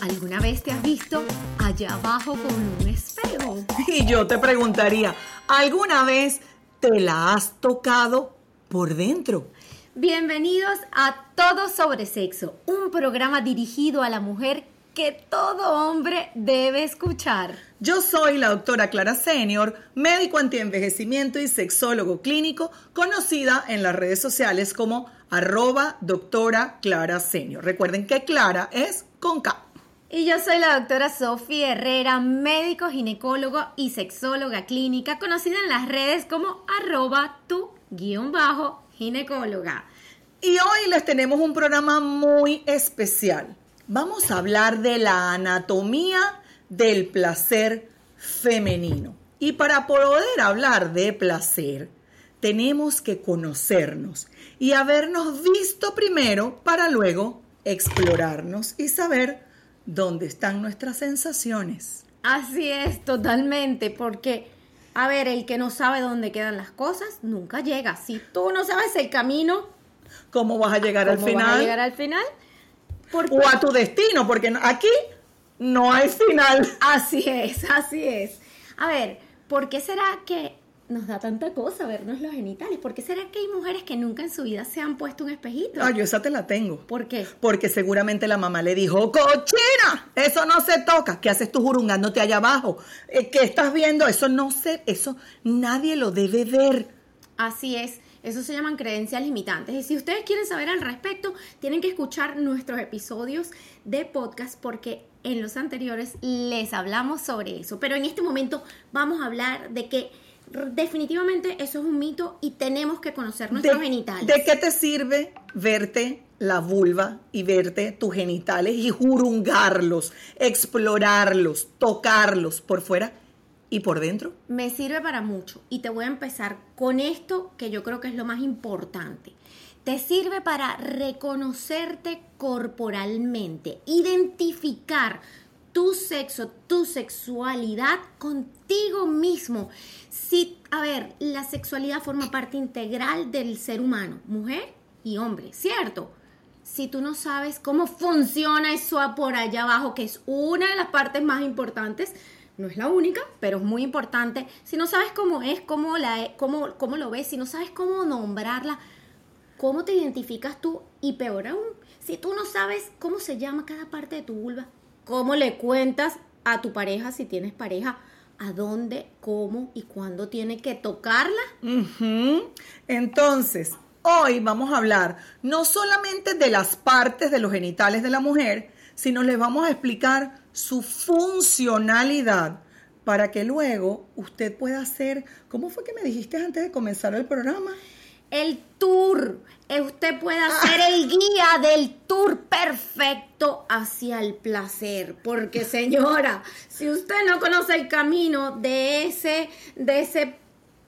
¿Alguna vez te has visto allá abajo con un espejo? Y yo te preguntaría, ¿alguna vez te la has tocado por dentro? Bienvenidos a Todo sobre Sexo, un programa dirigido a la mujer que todo hombre debe escuchar. Yo soy la doctora Clara Senior, médico antienvejecimiento y sexólogo clínico, conocida en las redes sociales como arroba doctora Clara Senior. Recuerden que Clara es con K. Y yo soy la doctora Sofía Herrera, médico ginecólogo y sexóloga clínica, conocida en las redes como arroba tu guion bajo ginecóloga. Y hoy les tenemos un programa muy especial. Vamos a hablar de la anatomía del placer femenino. Y para poder hablar de placer, tenemos que conocernos y habernos visto primero para luego explorarnos y saber dónde están nuestras sensaciones. Así es, totalmente, porque, a ver, el que no sabe dónde quedan las cosas nunca llega. Si tú no sabes el camino, ¿Cómo vas a llegar al ¿cómo final? vas a llegar al final? Porque- O a tu destino, porque aquí no hay final. Así es, así es. A ver, ¿por qué será que nos da tanta cosa vernos los genitales? ¿Por qué será que hay mujeres que nunca en su vida se han puesto un espejito? Ah, yo esa te la tengo. ¿Por qué? Porque seguramente la mamá le dijo, cochina, eso no se toca. ¿Qué haces tú jurungándote allá abajo? Eh, ¿Qué estás viendo? Eso no se, eso nadie lo debe ver. Así es. Eso se llaman creencias limitantes. Y si ustedes quieren saber al respecto, tienen que escuchar nuestros episodios de podcast porque en los anteriores les hablamos sobre eso. Pero en este momento vamos a hablar de que definitivamente eso es un mito y tenemos que conocer nuestros ¿De, genitales. ¿De qué te sirve verte la vulva y verte tus genitales y jurungarlos, explorarlos, tocarlos por fuera y por dentro? Me sirve para mucho y te voy a empezar con esto que yo creo que es lo más importante. Te sirve para reconocerte corporalmente, identificar tu sexo, tu sexualidad contigo mismo. Si, a ver, la sexualidad forma parte integral del ser humano, mujer y hombre, ¿cierto? Si tú no sabes cómo funciona eso por allá abajo, que es una de las partes más importantes, no es la única, pero es muy importante. Si no sabes cómo es, cómo, la, cómo, cómo lo ves, si no sabes cómo nombrarla, cómo te identificas tú y peor aún, si tú no sabes cómo se llama cada parte de tu vulva, cómo le cuentas a tu pareja, si tienes pareja, a dónde, cómo y cuándo tiene que tocarla. Entonces, hoy vamos a hablar no solamente de las partes de los genitales de la mujer, sino les vamos a explicar su funcionalidad para que luego usted pueda hacer, ¿cómo fue que me dijiste antes de comenzar el programa? El tour. Eh, Usted puede hacer el guía del tour perfecto hacia el placer. Porque, señora, si usted no conoce el camino de ese, de ese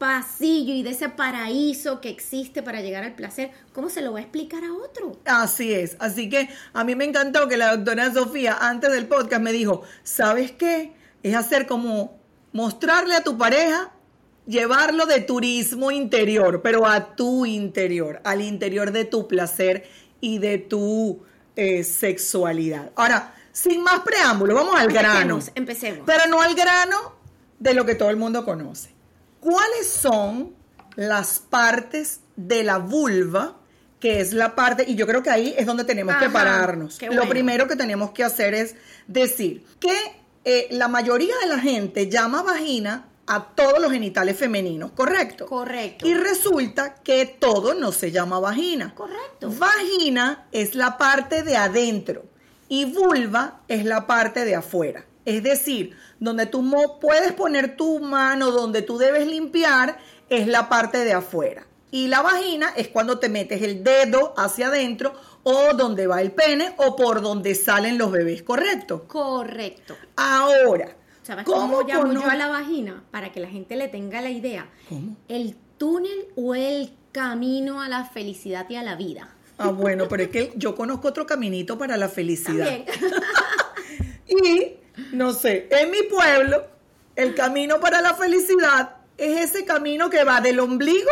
pasillo y de ese paraíso que existe para llegar al placer, ¿cómo se lo va a explicar a otro? Así es, así que a mí me encantó que la doctora Sofía antes del podcast me dijo, ¿sabes qué? Es hacer como mostrarle a tu pareja, llevarlo de turismo interior, pero a tu interior, al interior de tu placer y de tu eh, sexualidad. Ahora, sin más preámbulo, vamos al grano. Empecemos, empecemos. Pero no al grano de lo que todo el mundo conoce. ¿Cuáles son las partes de la vulva? Que es la parte, y yo creo que ahí es donde tenemos que pararnos. Lo primero que tenemos que hacer es decir que eh, la mayoría de la gente llama vagina a todos los genitales femeninos, ¿correcto? Correcto. Y resulta que todo no se llama vagina. Correcto. Vagina es la parte de adentro y vulva es la parte de afuera. Es decir, donde tú puedes poner tu mano, donde tú debes limpiar, es la parte de afuera. Y la vagina es cuando te metes el dedo hacia adentro o donde va el pene o por donde salen los bebés, ¿correcto? Correcto. Ahora, ¿Sabes cómo, ¿cómo llamo yo a la vagina? Para que la gente le tenga la idea. ¿Cómo? El túnel o el camino a la felicidad y a la vida. Ah, bueno, pero es que yo conozco otro caminito para la felicidad. También. Y, no sé, en mi pueblo, el camino para la felicidad es ese camino que va del ombligo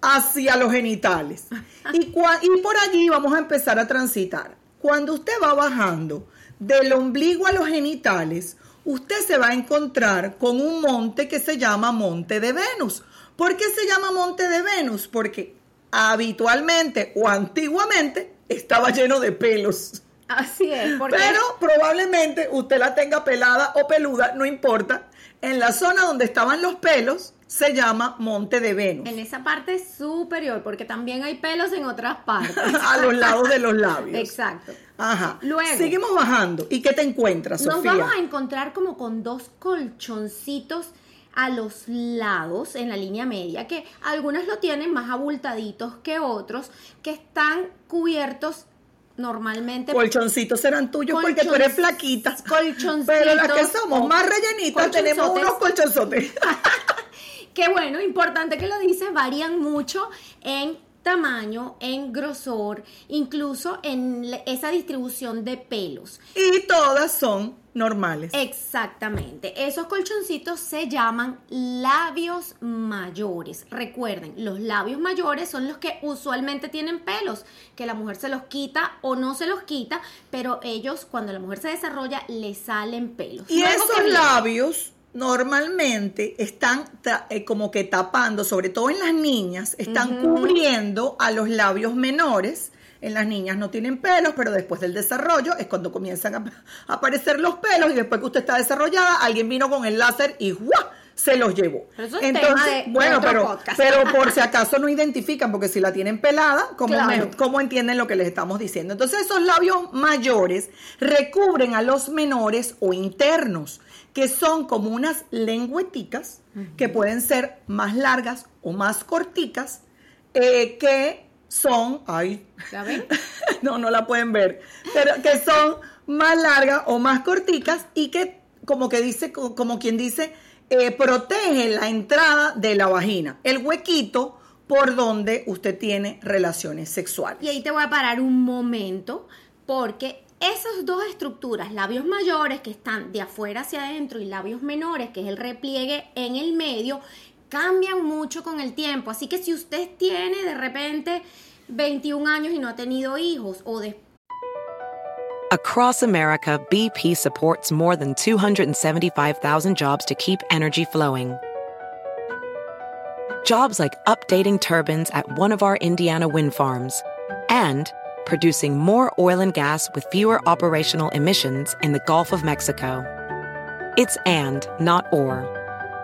hacia los genitales. Y, por allí vamos a empezar a transitar. Cuando usted va bajando del ombligo a los genitales, usted se va a encontrar con un monte que se llama Monte de Venus. ¿Por qué se llama Monte de Venus? Porque habitualmente o antiguamente estaba lleno de pelos. Así es. Pero probablemente usted la tenga pelada o peluda, no importa. En la zona donde estaban los pelos se llama Monte de Venus. En esa parte superior, porque también hay pelos en otras partes. a los lados de los labios. Exacto. Ajá. Luego. Seguimos bajando. ¿Y qué te encuentras, Sofía? Nos vamos a encontrar como con dos colchoncitos a los lados en la línea media, que algunos lo tienen más abultaditos que otros, que están cubiertos normalmente. Colchoncitos serán tuyos porque tú eres flaquita. Colchoncitos. Pero las que somos más rellenitas tenemos unos colchonzotes. que bueno, importante que lo dices, varían mucho en tamaño, en grosor, incluso en esa distribución de pelos. Y todas son normales. Exactamente. Esos colchoncitos se llaman labios mayores. Recuerden, los labios mayores son los que usualmente tienen pelos, que la mujer se los quita o no se los quita, pero ellos cuando la mujer se desarrolla le salen pelos. Y esos labios normalmente están eh, como que tapando, sobre todo en las niñas, están cubriendo a los labios menores. En las niñas no tienen pelos, pero después del desarrollo es cuando comienzan a, aparecer los pelos y después que usted está desarrollada, alguien vino con el láser y ¡guau! se los llevó. Entonces, bueno, pero, pero por si acaso no identifican, porque si la tienen pelada, ¿cómo, ¿cómo, entienden lo que les estamos diciendo? Entonces, esos labios mayores recubren a los menores o internos que son como unas lengüeticas que pueden ser más largas o más corticas, eh, que son, ay, ¿La ven? no, no la pueden ver, pero que son más largas o más corticas y que, como que dice, como quien dice, eh, protege la entrada de la vagina, el huequito por donde usted tiene relaciones sexuales. Y ahí te voy a parar un momento porque esas dos estructuras, labios mayores que están de afuera hacia adentro y labios menores, que es el repliegue en el medio, cambian mucho con el tiempo. Así que si usted tiene de repente 21 años y no ha tenido hijos o de Across America, BP supports more than 275,000 jobs to keep energy flowing. Jobs like updating turbines at one of our Indiana wind farms and producing more oil and gas with fewer operational emissions in the Gulf of Mexico. It's and, not or.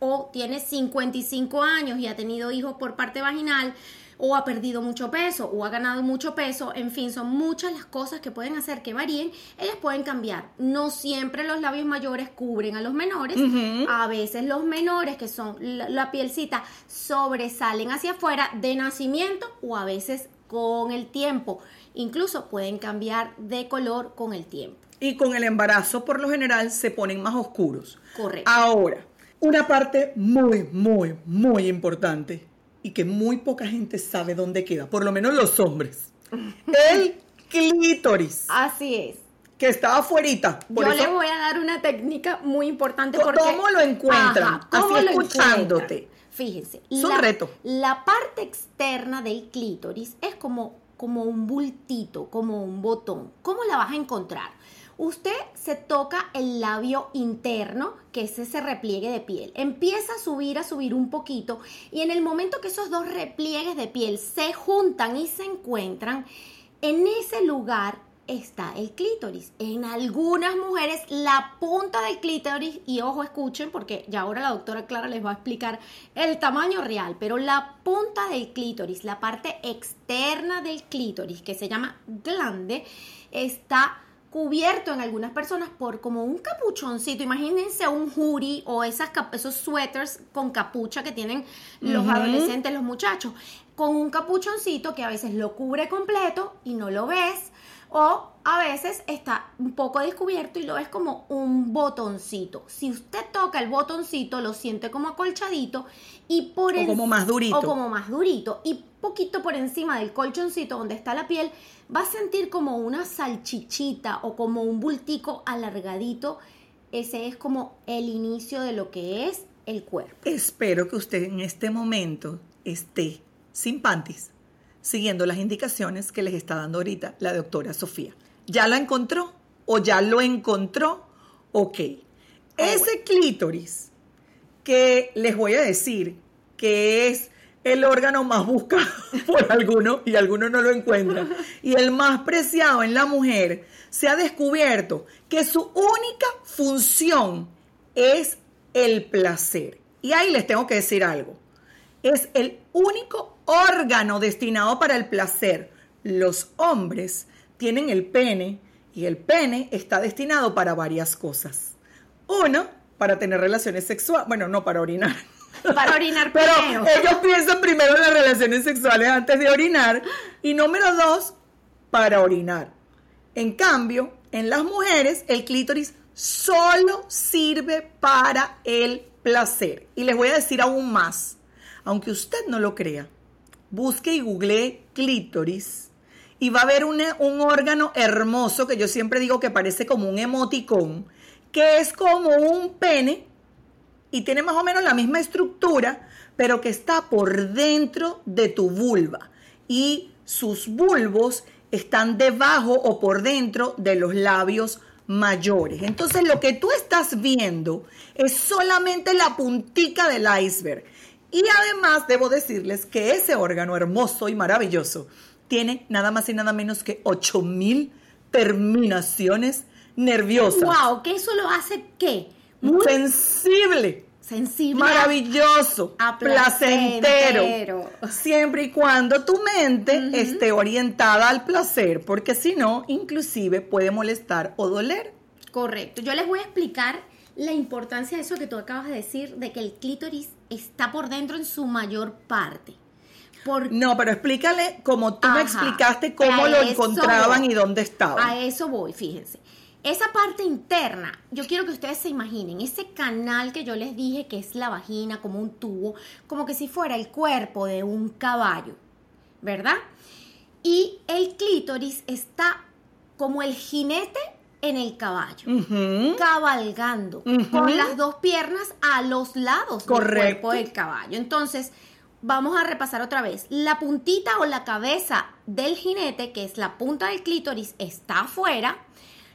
o tiene 55 años y ha tenido hijos por parte vaginal, o ha perdido mucho peso, o ha ganado mucho peso, en fin, son muchas las cosas que pueden hacer que varíen, ellas pueden cambiar. No siempre los labios mayores cubren a los menores, a veces los menores, que son la, la pielcita, sobresalen hacia afuera de nacimiento o a veces con el tiempo. Incluso pueden cambiar de color con el tiempo. Y con el embarazo, por lo general, se ponen más oscuros. Correcto. Ahora, una parte muy, muy, muy importante y que muy poca gente sabe dónde queda, por lo menos los hombres. El clítoris. Así es. Que está afuera. Yo le voy a dar una técnica muy importante porque... ¿Cómo lo encuentran? ¿cómo Así lo escuchándote. Fíjense. Es un reto. La parte externa del clítoris es como, como un bultito, como un botón. ¿Cómo la vas a encontrar? Usted se toca el labio interno, que es ese repliegue de piel. Empieza a subir, a subir un poquito y en el momento que esos dos repliegues de piel se juntan y se encuentran, en ese lugar está el clítoris. En algunas mujeres la punta del clítoris, y ojo escuchen porque ya ahora la doctora Clara les va a explicar el tamaño real, pero la punta del clítoris, la parte externa del clítoris que se llama glande, está cubierto en algunas personas por como un capuchoncito. Imagínense un hoodie o esas, esos sweaters con capucha que tienen los adolescentes, los muchachos, con un capuchoncito que a veces lo cubre completo y no lo ves. O a veces está un poco descubierto y lo ves como un botoncito. Si usted toca el botoncito, lo siente como acolchadito y por o como más durito. O como más durito. Y poquito por encima del colchoncito donde está la piel, va a sentir como una salchichita o como un bultico alargadito. Ese es como el inicio de lo que es el cuerpo. Espero que usted en este momento esté sin panties siguiendo las indicaciones que les está dando ahorita la doctora Sofía. ¿Ya la encontró? ¿O ya lo encontró? Ok. Ese clítoris que les voy a decir que es el órgano más buscado por algunos y algunos no lo encuentran y el más preciado en la mujer, se ha descubierto que su única función es el placer. Y ahí les tengo que decir algo. Es el único órgano destinado para el placer. Los hombres tienen el pene y el pene está destinado para varias cosas. Uno, para tener relaciones sexuales. Bueno, no para orinar. Para orinar Pero ellos piensan primero en las relaciones sexuales antes de orinar. Y número dos, para orinar. En cambio, en las mujeres, el clítoris solo sirve para el placer. Y les voy a decir aún más, aunque usted no lo crea busque y google clítoris y va a ver un, un órgano hermoso que yo siempre digo que parece como un emoticón, que es como un pene y tiene más o menos la misma estructura, pero que está por dentro de tu vulva y sus bulbos están debajo o por dentro de los labios mayores. Entonces lo que tú estás viendo es solamente la puntica del iceberg. Y además debo decirles que ese órgano hermoso y maravilloso tiene nada más y nada menos que 8000 terminaciones nerviosas. ¡Wow! ¿Que eso lo hace qué? Muy sensible. Sensible. Maravilloso. placentero. Siempre y cuando tu mente esté orientada al placer, porque si no, inclusive puede molestar o doler. Correcto. Yo les voy a explicar la importancia de eso que tú acabas de decir, de que el clítoris está por dentro en su mayor parte. No, pero explícale como tú me explicaste cómo lo encontraban y dónde estaba. A eso voy, fíjense. Esa parte interna, yo quiero que ustedes se imaginen, ese canal que yo les dije que es la vagina, como un tubo, como que si fuera el cuerpo de un caballo, ¿verdad? Y el clítoris está como el jinete en el caballo, cabalgando con las dos piernas a los lados del cuerpo del caballo. Entonces, vamos a repasar otra vez. La puntita o la cabeza del jinete, que es la punta del clítoris, está afuera.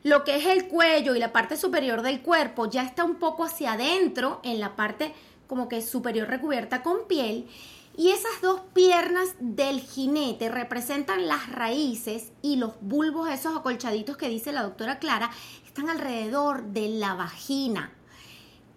Lo que es el cuello y la parte superior del cuerpo ya está un poco hacia adentro, en la parte como que superior recubierta con piel. Y esas dos piernas del jinete representan las raíces y los bulbos, esos acolchaditos que dice la doctora Clara, están alrededor de la vagina.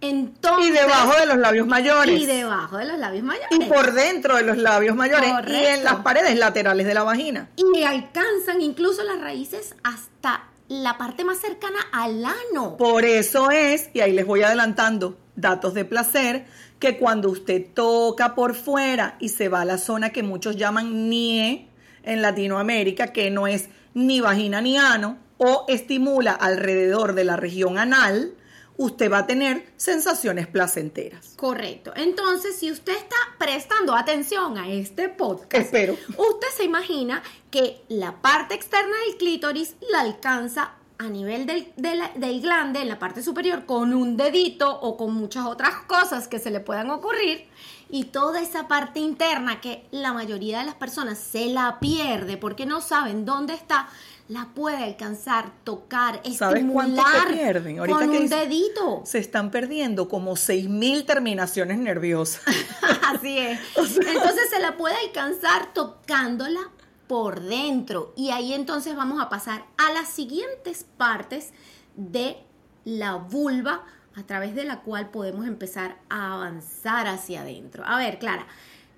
Entonces, y debajo de los labios mayores. Y debajo de los labios mayores. Y por dentro de los labios mayores. Y en las paredes laterales de la vagina. Y alcanzan incluso las raíces hasta la parte más cercana al ano. Por eso es, y ahí les voy adelantando datos de placer, que cuando usted toca por fuera y se va a la zona que muchos llaman NIE en Latinoamérica, que no es ni vagina ni ano, o estimula alrededor de la región anal, usted va a tener sensaciones placenteras. Correcto. Entonces, si usted está prestando atención a este podcast, espero. Usted se imagina que la parte externa del clítoris la alcanza a nivel del, del, glande, en la parte superior, con un dedito o con muchas otras cosas que se le puedan ocurrir. Y toda esa parte interna que la mayoría de las personas se la pierde porque no saben dónde está, la puede alcanzar, tocar, ¿Sabes estimular se pierden? Ahorita con un dedito. Se están perdiendo como 6.000 terminaciones nerviosas. Así es. Entonces se la puede alcanzar tocándola por dentro. Y ahí entonces vamos a pasar a las siguientes partes de la vulva a través de la cual podemos empezar a avanzar hacia adentro. A ver, Clara,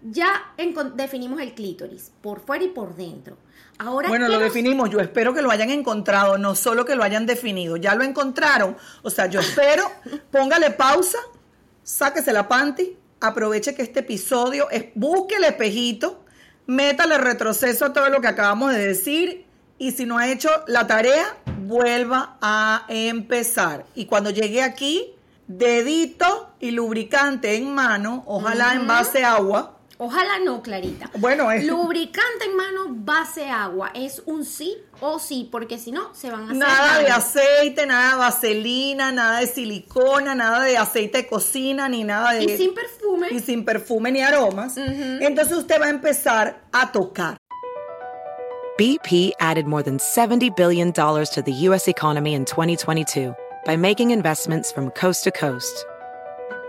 ya definimos el clítoris por fuera y por dentro. Ahora, bueno, lo definimos. Yo espero que lo hayan encontrado, no solo que lo hayan definido. Ya lo encontraron. O sea, yo espero, póngale pausa, sáquese la panty, aproveche que este episodio es, busque el espejito, métale retroceso a todo lo que acabamos de decir y si no ha hecho la tarea, vuelva a empezar. Y cuando llegue aquí, dedito y lubricante en mano, ojalá en base agua Ojalá no, Clarita. Bueno, es... Lubricante en mano, base agua. Es un sí o sí, porque si no, se van a hacer Nada de aceite, nada de vaselina, nada de silicona, nada de aceite de cocina, ni nada de... Y sin perfume. Y sin perfume ni aromas. Entonces usted va a empezar a tocar. BP added more than $70 billion to the U.S. economy in 2022 by making investments from coast to coast.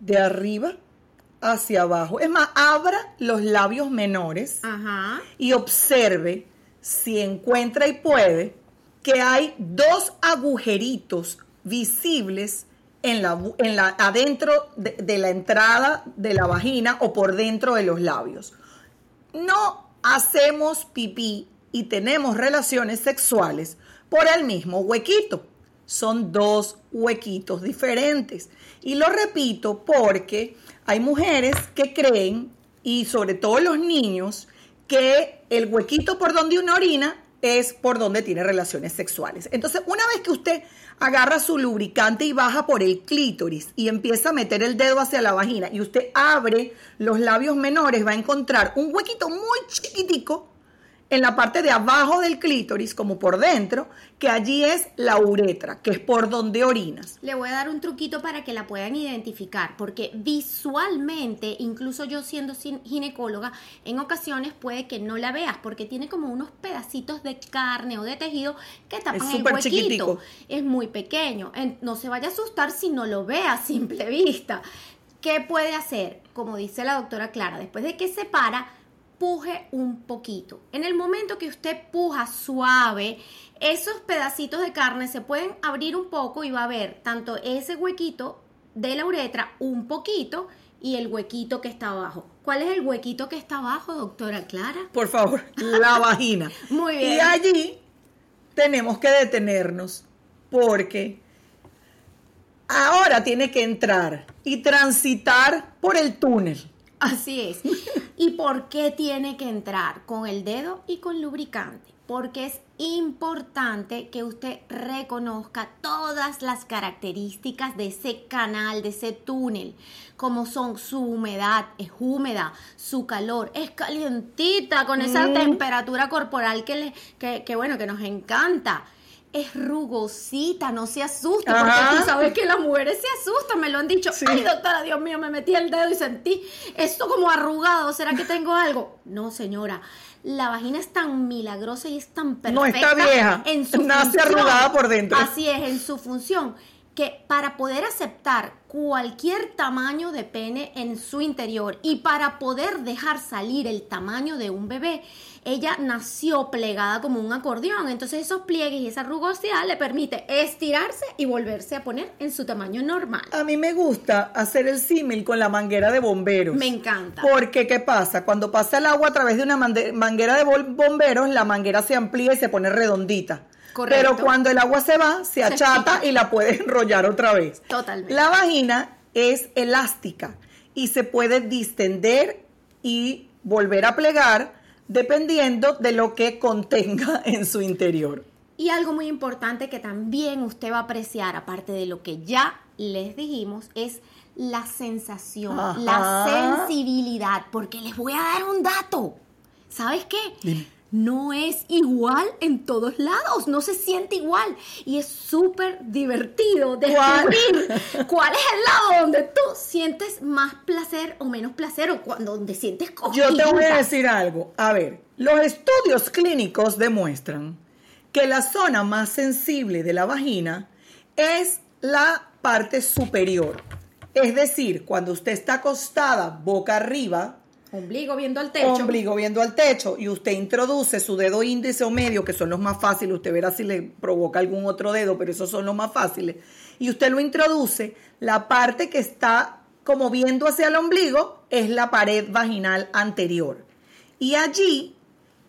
de arriba hacia abajo. Es más, abra los labios menores y observe si encuentra y puede que hay dos agujeritos visibles en la, en la, adentro de, de la entrada de la vagina o por dentro de los labios. No hacemos pipí y tenemos relaciones sexuales por el mismo huequito. Son dos huequitos diferentes. Y lo repito porque hay mujeres que creen, y sobre todo los niños, que el huequito por donde uno orina es por donde tiene relaciones sexuales. Entonces, una vez que usted agarra su lubricante y baja por el clítoris y empieza a meter el dedo hacia la vagina y usted abre los labios menores, va a encontrar un huequito muy chiquitico en la parte de abajo del clítoris, como por dentro, que allí es la uretra, que es por donde orinas. Le voy a dar un truquito para que la puedan identificar, porque visualmente, incluso yo siendo ginecóloga, en ocasiones puede que no la veas, porque tiene como unos pedacitos de carne o de tejido que tapan el huequito. Chiquitico. Es muy pequeño. No se vaya a asustar si no lo ve a simple vista. ¿Qué puede hacer? Como dice la doctora Clara, después de que se para, puje un poquito. En el momento que usted puja suave, esos pedacitos de carne se pueden abrir un poco y va a ver tanto ese huequito de la uretra un poquito y el huequito que está abajo. ¿Cuál es el huequito que está abajo, doctora Clara? Por favor, la vagina. Muy bien. Y allí tenemos que detenernos porque ahora tiene que entrar y transitar por el túnel. Así es. ¿Y por qué tiene que entrar? Con el dedo y con lubricante. Porque es importante que usted reconozca todas las características de ese canal, de ese túnel, como son su humedad, es húmeda, su calor, es calientita con esa temperatura corporal que, le, que, que bueno, que nos encanta es rugosita, no se asusta, porque tú sabes que las mujeres se asustan, me lo han dicho. Ay, doctora, Dios mío, me metí el dedo y sentí esto como arrugado, ¿será que tengo algo? No, señora. La vagina es tan milagrosa y es tan perfecta. No está vieja. En su nace arrugada por dentro. Así es, en su función que para poder aceptar cualquier tamaño de pene en su interior y para poder dejar salir el tamaño de un bebé, ella nació plegada como un acordeón. Entonces esos pliegues y esa rugosidad le permite estirarse y volverse a poner en su tamaño normal. A mí me gusta hacer el símil con la manguera de bomberos. Me encanta. Porque ¿qué pasa? Cuando pasa el agua a través de una manguera de bomberos, la manguera se amplía y se pone redondita. Correcto. Pero cuando el agua se va, se achata y la puedes enrollar otra vez. Totalmente. La vagina es elástica y se puede distender y volver a plegar dependiendo de lo que contenga en su interior. Y algo muy importante que también usted va a apreciar, aparte de lo que ya les dijimos, es la sensación, Ajá. la sensibilidad, porque les voy a dar un dato. ¿Sabes qué? Dime. No es igual en todos lados, no se siente igual. Y es súper divertido descubrir cuál es el lado donde tú sientes más placer o menos placer o cuando donde sientes Yo te voy a decir algo. A ver, los estudios clínicos demuestran que la zona más sensible de la vagina es la parte superior. Es decir, cuando usted está acostada boca arriba, Ombligo viendo al techo. ombligo viendo al techo, y usted introduce su dedo índice o medio, que son los más fáciles, usted verá si le provoca algún otro dedo, pero esos son los más fáciles, y usted lo introduce, la parte que está como viendo hacia el ombligo es la pared vaginal anterior. Y allí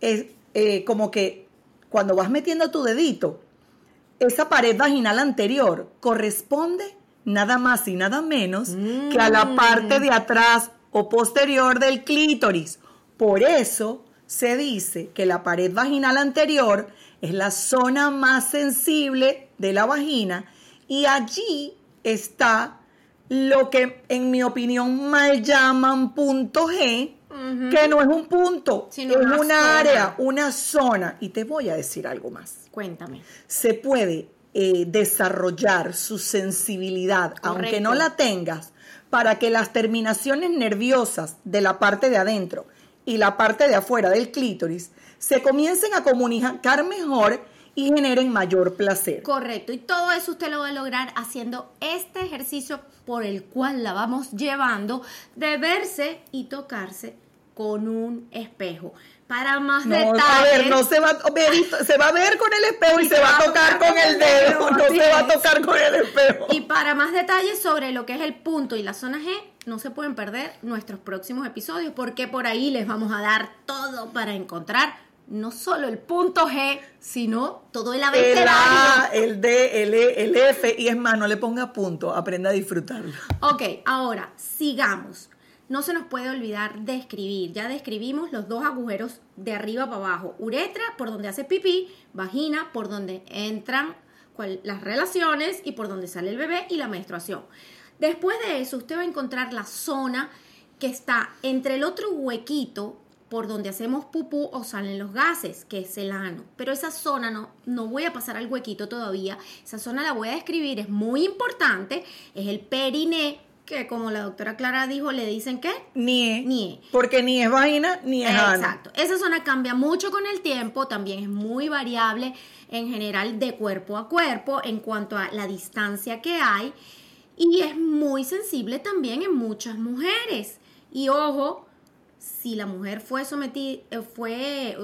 es eh, como que cuando vas metiendo tu dedito, esa pared vaginal anterior corresponde nada más y nada menos que a la parte de atrás o posterior del clítoris. Por eso se dice que la pared vaginal anterior es la zona más sensible de la vagina y allí está lo que en mi opinión mal llaman punto G, que no es un punto, Sino es una área, una zona. Y te voy a decir algo más Cuéntame. se puede eh, desarrollar su sensibilidad, aunque no la tengas, para que las terminaciones nerviosas de la parte de adentro y la parte de afuera del clítoris se comiencen a comunicar mejor y generen mayor placer. Correcto, y todo eso usted lo va a lograr haciendo este ejercicio por el cual la vamos llevando de verse y tocarse con un espejo. Para más No, detalles. a ver, no se va a ver, se va a ver con el espejo y, se va a tocar con el dedo, no se va a tocar con el espejo. Y para más detalles sobre lo que es el punto y la zona G, no se pueden perder nuestros próximos episodios porque por ahí les vamos a dar todo para encontrar no solo el punto G, sino todo el El abecedario. A, el D, el E, el F, y es más, no le ponga punto, aprenda a disfrutarlo. Ok, ahora sigamos. No se nos puede olvidar de escribir. Ya describimos los dos agujeros de arriba para abajo. Uretra por donde hace pipí, vagina por donde entran las relaciones y por donde sale el bebé y la menstruación. Después de eso, usted va a encontrar la zona que está entre el otro huequito por donde hacemos pupú o salen los gases, que es el ano. Pero esa zona no, no voy a pasar al huequito todavía. Esa zona la voy a describir, es muy importante. Es el periné, que como la doctora Clara dijo, le dicen que Nie. Nie. Porque ni es vagina ni es ano. Exacto. Esa zona cambia mucho con el tiempo, también es muy variable en general de cuerpo a cuerpo en cuanto a la distancia que hay y es muy sensible también en muchas mujeres. Y ojo, si la mujer fue sometida, fue,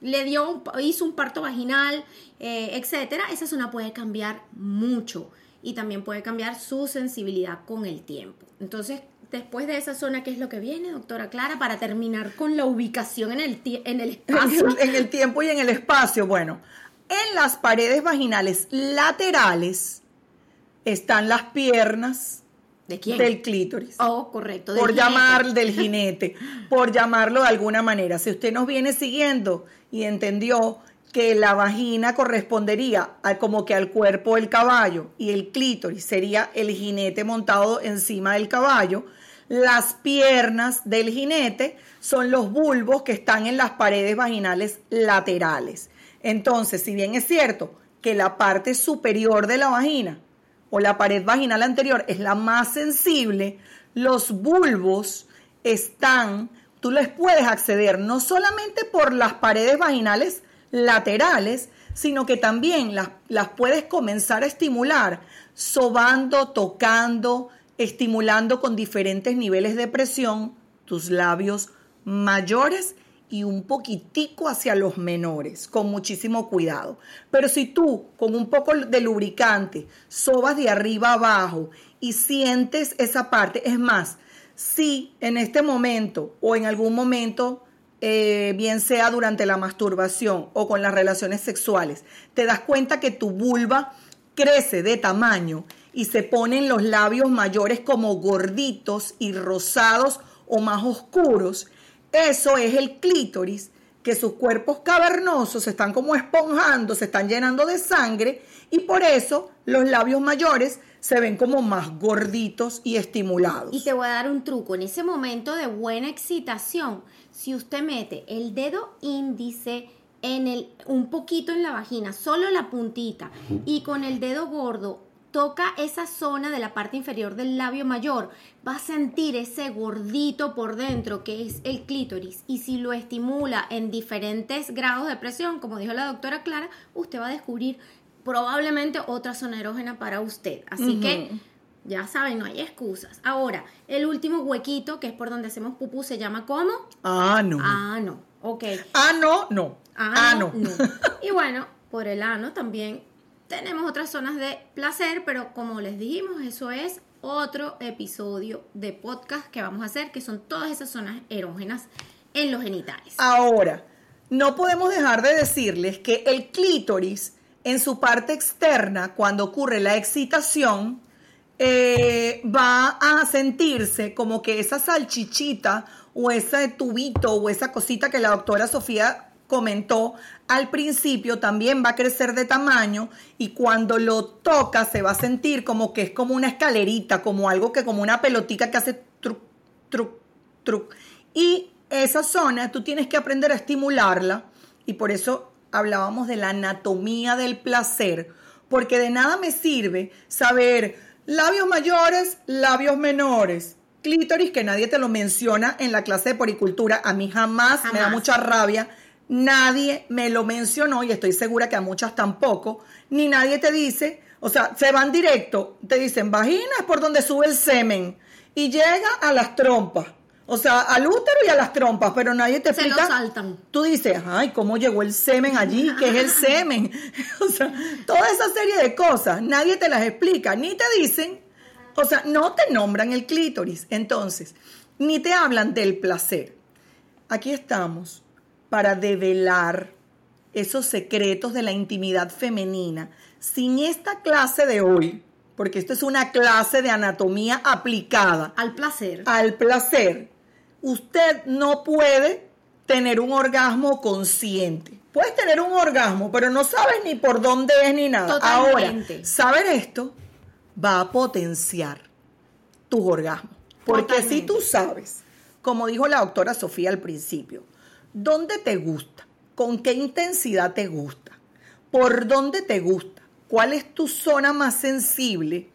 le dio, hizo un parto vaginal, eh, etcétera, esa zona puede cambiar mucho y también puede cambiar su sensibilidad con el tiempo. Entonces, después de esa zona, ¿qué es lo que viene, doctora Clara, para terminar con la ubicación en el, en el espacio? en el tiempo y en el espacio. Bueno, en las paredes vaginales laterales están las piernas ¿De quién? del clítoris. Oh, correcto. del por jinete. llamar del jinete, por llamarlo de alguna manera. Si usted nos viene siguiendo y entendió que la vagina correspondería a, como que al cuerpo del caballo y el clítoris sería el jinete montado encima del caballo, las piernas del jinete son los bulbos que están en las paredes vaginales laterales. Entonces, si bien es cierto que la parte superior de la vagina o la pared vaginal anterior es la más sensible, los bulbos están, tú les puedes acceder no solamente por las paredes vaginales laterales, sino que también las, puedes comenzar a estimular sobando, tocando, estimulando con diferentes niveles de presión tus labios mayores y un poquitico hacia los menores, con muchísimo cuidado. Pero si tú con un poco de lubricante sobas de arriba abajo y sientes esa parte, es más, si en este momento o en algún momento eh, bien sea durante la masturbación o con las relaciones sexuales, te das cuenta que tu vulva crece de tamaño y se ponen los labios mayores como gorditos y rosados o más oscuros, eso es el clítoris, que sus cuerpos cavernosos se están como esponjando, se están llenando de sangre y por eso los labios mayores se ven como más gorditos y estimulados. Y te voy a dar un truco. En ese momento de buena excitación, si usted mete el dedo índice en el, un poquito en la vagina, solo la puntita, y con el dedo gordo toca esa zona de la parte inferior del labio mayor, va a sentir ese gordito por dentro que es el clítoris. Y si lo estimula en diferentes grados de presión, como dijo la doctora Clara, usted va a descubrir probablemente otra zona erógena para usted. Así que ya saben, no hay excusas. Ahora, el último huequito, que es por donde hacemos pupú, se llama ¿cómo? Ah, no. Ah, no. Ok. Ah, no, no. Ah, no. Y bueno, por el ano también tenemos otras zonas de placer, pero como les dijimos, eso es otro episodio de podcast que vamos a hacer, que son todas esas zonas erógenas en los genitales. Ahora, no podemos dejar de decirles que el clítoris en su parte externa, cuando ocurre la excitación, eh, va a sentirse como que esa salchichita o ese tubito o esa cosita que la doctora Sofía comentó al principio también va a crecer de tamaño y cuando lo toca se va a sentir como que es como una escalerita, como algo que como una pelotita que hace truc, truc, truc. Y esa zona tú tienes que aprender a estimularla y por eso hablábamos de la anatomía del placer, porque de nada me sirve saber labios mayores, labios menores, clítoris que nadie te lo menciona en la clase de poricultura, a mí jamás, me da mucha rabia. Nadie me lo mencionó y estoy segura que a muchas tampoco, ni nadie te dice, o sea, se van directo, te dicen vagina es por donde sube el semen y llega a las trompas. O sea, al útero y a las trompas, pero nadie te explica. Se lo saltan. Tú dices, ay, ¿cómo llegó el semen allí? ¿Qué es el semen? o sea, toda esa serie de cosas, nadie te las explica, ni te dicen, o sea, no te nombran el clítoris. Entonces, ni te hablan del placer. Aquí estamos para develar esos secretos de la intimidad femenina. Sin esta clase de hoy, porque esto es una clase de anatomía aplicada al placer. Al placer. Usted no puede tener un orgasmo consciente. Puedes tener un orgasmo, pero no sabes ni por dónde es ni nada. Ahora, saber esto va a potenciar tus orgasmos. Porque si tú sabes, como dijo la doctora Sofía al principio, ¿Dónde te gusta? ¿Con qué intensidad te gusta? ¿Por dónde te gusta? ¿Cuál es tu zona más sensible?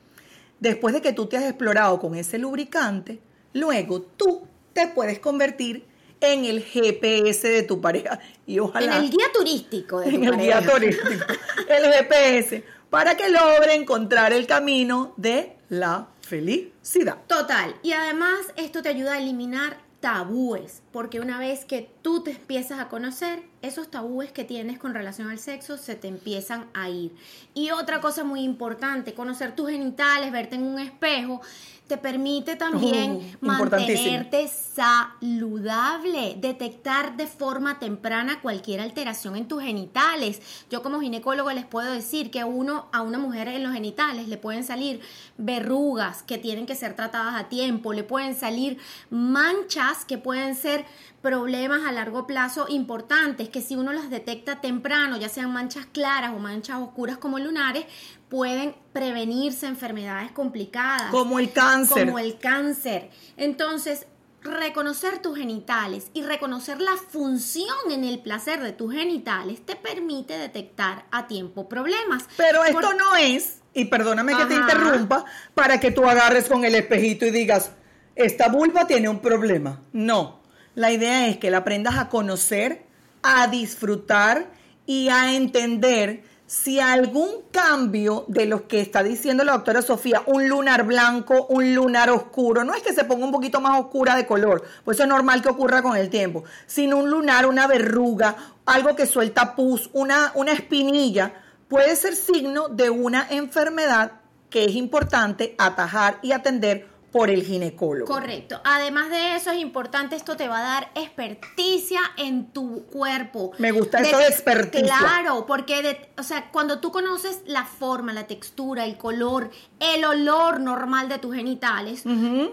Después de que tú te has explorado con ese lubricante, luego tú te puedes convertir en el GPS de tu pareja y ojalá en el guía turístico de en el guía turístico. El GPS para que logre encontrar el camino de la felicidad. Total y además esto te ayuda a eliminar tabúes, porque una vez que tú te empiezas a conocer, esos tabúes que tienes con relación al sexo se te empiezan a ir. Y otra cosa muy importante, conocer tus genitales, verte en un espejo, te permite también oh, mantenerte saludable, detectar de forma temprana cualquier alteración en tus genitales. Yo como ginecólogo les puedo decir que uno a una mujer en los genitales le pueden salir verrugas que tienen que ser tratadas a tiempo, le pueden salir manchas que pueden ser problemas a largo plazo importantes que si uno las detecta temprano, ya sean manchas claras o manchas oscuras como lunares, pueden prevenirse enfermedades complicadas. Como el cáncer. Como el cáncer. Entonces, reconocer tus genitales y reconocer la función en el placer de tus genitales te permite detectar a tiempo problemas. Pero esto no es, y perdóname que te interrumpa, para que tú agarres con el espejito y digas, esta vulva tiene un problema. No, la idea es que la aprendas a conocer, a disfrutar y a entender si algún cambio de los que está diciendo la doctora Sofía, un lunar blanco, un lunar oscuro, no es que se ponga un poquito más oscura de color, pues eso es normal que ocurra con el tiempo, sino un lunar, una verruga, algo que suelta pus, una, una espinilla, puede ser signo de una enfermedad que es importante atajar y atender por el ginecólogo. Correcto. Además de eso es importante, esto te va a dar experticia en tu cuerpo. Me gusta eso de experticia. Claro, porque de- o sea, cuando tú conoces la forma, la textura, el color, el olor normal de tus genitales,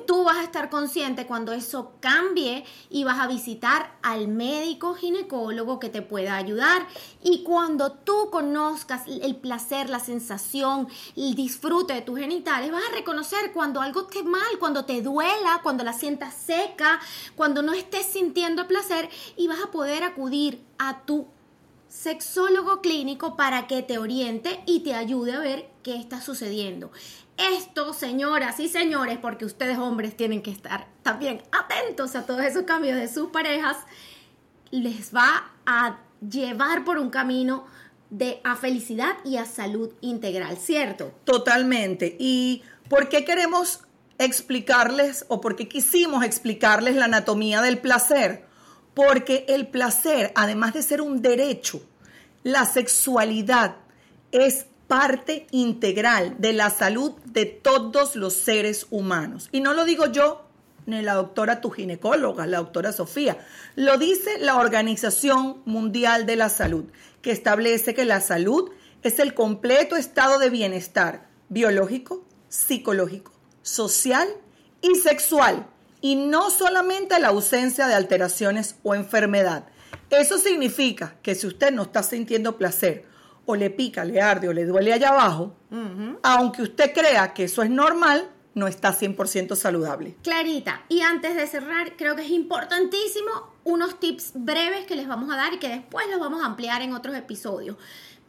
tú vas a estar consciente cuando eso cambie y vas a visitar al médico ginecólogo que te pueda ayudar. Y cuando tú conozcas el placer, la sensación, el disfrute de tus genitales, vas a reconocer cuando algo esté mal, cuando te duela, cuando la sientas seca, cuando no estés sintiendo placer y vas a poder acudir a tu sexólogo clínico para que te oriente y te ayude a ver qué está sucediendo. Esto, señoras y señores, porque ustedes hombres tienen que estar también atentos a todos esos cambios de sus parejas, les va a llevar por un camino de a felicidad y a salud integral, ¿cierto? Totalmente. ¿Y por qué queremos explicarles o por qué quisimos explicarles la anatomía del placer? Porque el placer, además de ser un derecho, la sexualidad es parte integral de la salud de todos los seres humanos. Y no lo digo yo, ni la doctora tu ginecóloga, la doctora Sofía. Lo dice la Organización Mundial de la Salud, que establece que la salud es el completo estado de bienestar biológico, psicológico, social y sexual, y no solamente la ausencia de alteraciones o enfermedad. Eso significa que si usted no está sintiendo placer, o le pica, le arde o le duele allá abajo, aunque usted crea que eso es normal, no está 100% saludable. Clarita, y antes de cerrar, creo que es importantísimo unos tips breves que les vamos a dar y que después los vamos a ampliar en otros episodios.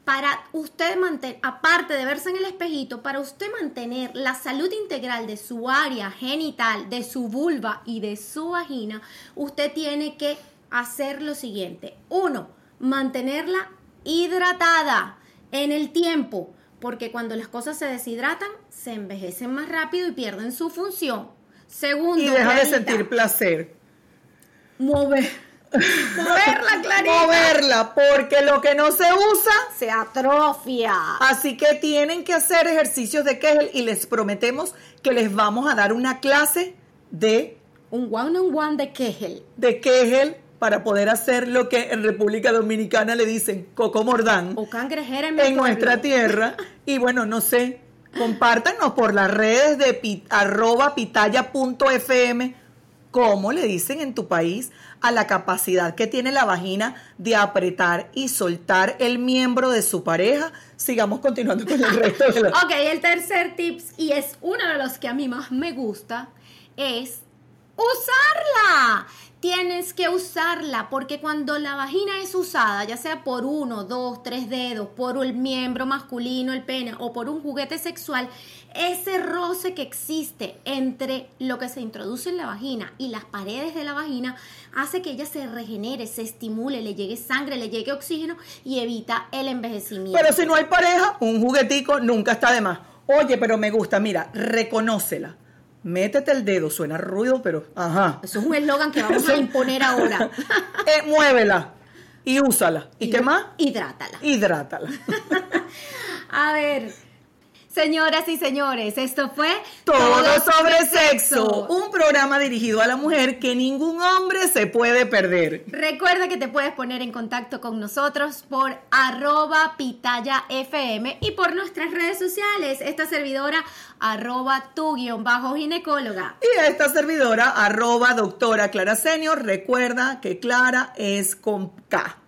Para usted mantener, aparte de verse en el espejito, para usted mantener la salud integral de su área genital, de su vulva y de su vagina, usted tiene que hacer lo siguiente. Uno, mantenerla hidratada en el tiempo, porque cuando las cosas se deshidratan, se envejecen más rápido y pierden su función. Segundo, Y deja de sentir placer. mover, moverla, Clarita, Moverla, porque lo que no se usa, se atrofia. así que tienen que hacer ejercicios de Kegel y les prometemos que les vamos a dar una clase de, Un one on one de Kegel. de Kegel para poder hacer lo que en República Dominicana le dicen coco mordán. O cangrejera en, nuestra tierra. Y bueno, no sé, compártanos por las redes de pi- arroba pitaya.fm cómo le dicen en tu país a la capacidad que tiene la vagina de apretar y soltar el miembro de su pareja. Sigamos continuando con el resto de los... Ok, el tercer tips, y es uno de los que a mí más me gusta, es usarla. Tienes que usarla porque cuando la vagina es usada, ya sea por uno, dos, tres dedos, por el miembro masculino, el pene o por un juguete sexual, ese roce que existe entre lo que se introduce en la vagina y las paredes de la vagina hace que ella se regenere, se estimule, le llegue sangre, le llegue oxígeno y evita el envejecimiento. Pero si no hay pareja, un juguetico nunca está de más. Oye, pero me gusta, mira, reconócela. Métete el dedo, suena ruido, pero ajá. Eso es un eslogan que vamos a imponer ahora. Eh, muévela y úsala. ¿Y qué más? Hidrátala. Hidrátala. A ver, señoras y señores, esto fue Todo sobre sexo. Un programa dirigido a la mujer que ningún hombre se puede perder. Recuerda que te puedes poner en contacto con nosotros por arroba pitaya fm y por nuestras redes sociales. Esta servidora arroba tu guion bajo ginecóloga. Y esta servidora, arroba doctora Clara Senior, recuerda que Clara es con K.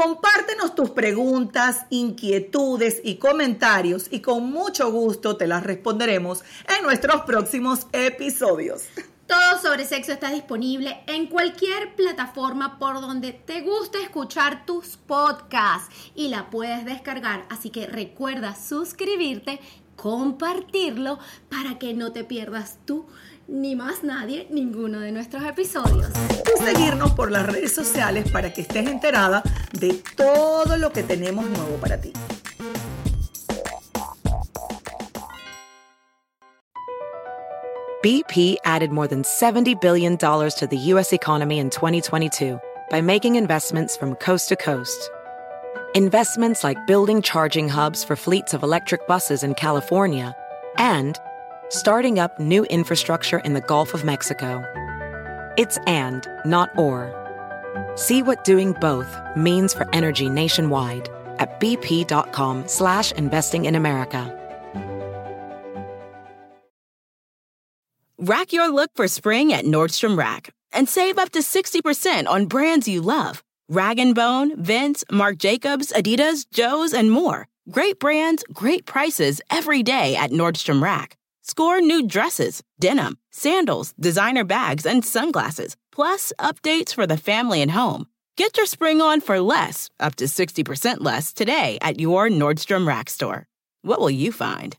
Compártenos tus preguntas, inquietudes y comentarios y con mucho gusto te las responderemos en nuestros próximos episodios. Todo sobre sexo está disponible en cualquier plataforma por donde te guste escuchar tus podcasts y la puedes descargar. Así que recuerda suscribirte, compartirlo para que no te pierdas tú ni más nadie ninguno de nuestros episodios. Y seguirnos por las redes sociales para que estés enterada de todo lo que tenemos nuevo para ti. BP added more than $70 billion to the U.S. economy in 2022 by making investments from coast to coast. Investments like building charging hubs for fleets of electric buses in California and starting up new infrastructure in the Gulf of Mexico. It's and, not or. See what doing both means for energy nationwide at bp.com slash investing in America. Rack your look for spring at Nordstrom Rack and save up to 60% on brands you love. Rag & Bone, Vince, Marc Jacobs, Adidas, Joe's, and more. Great brands, great prices every day at Nordstrom Rack. Score new dresses, denim, sandals, designer bags, and sunglasses, plus updates for the family and home. Get your spring on for less, up to 60% less, today at your Nordstrom Rack store. What will you find?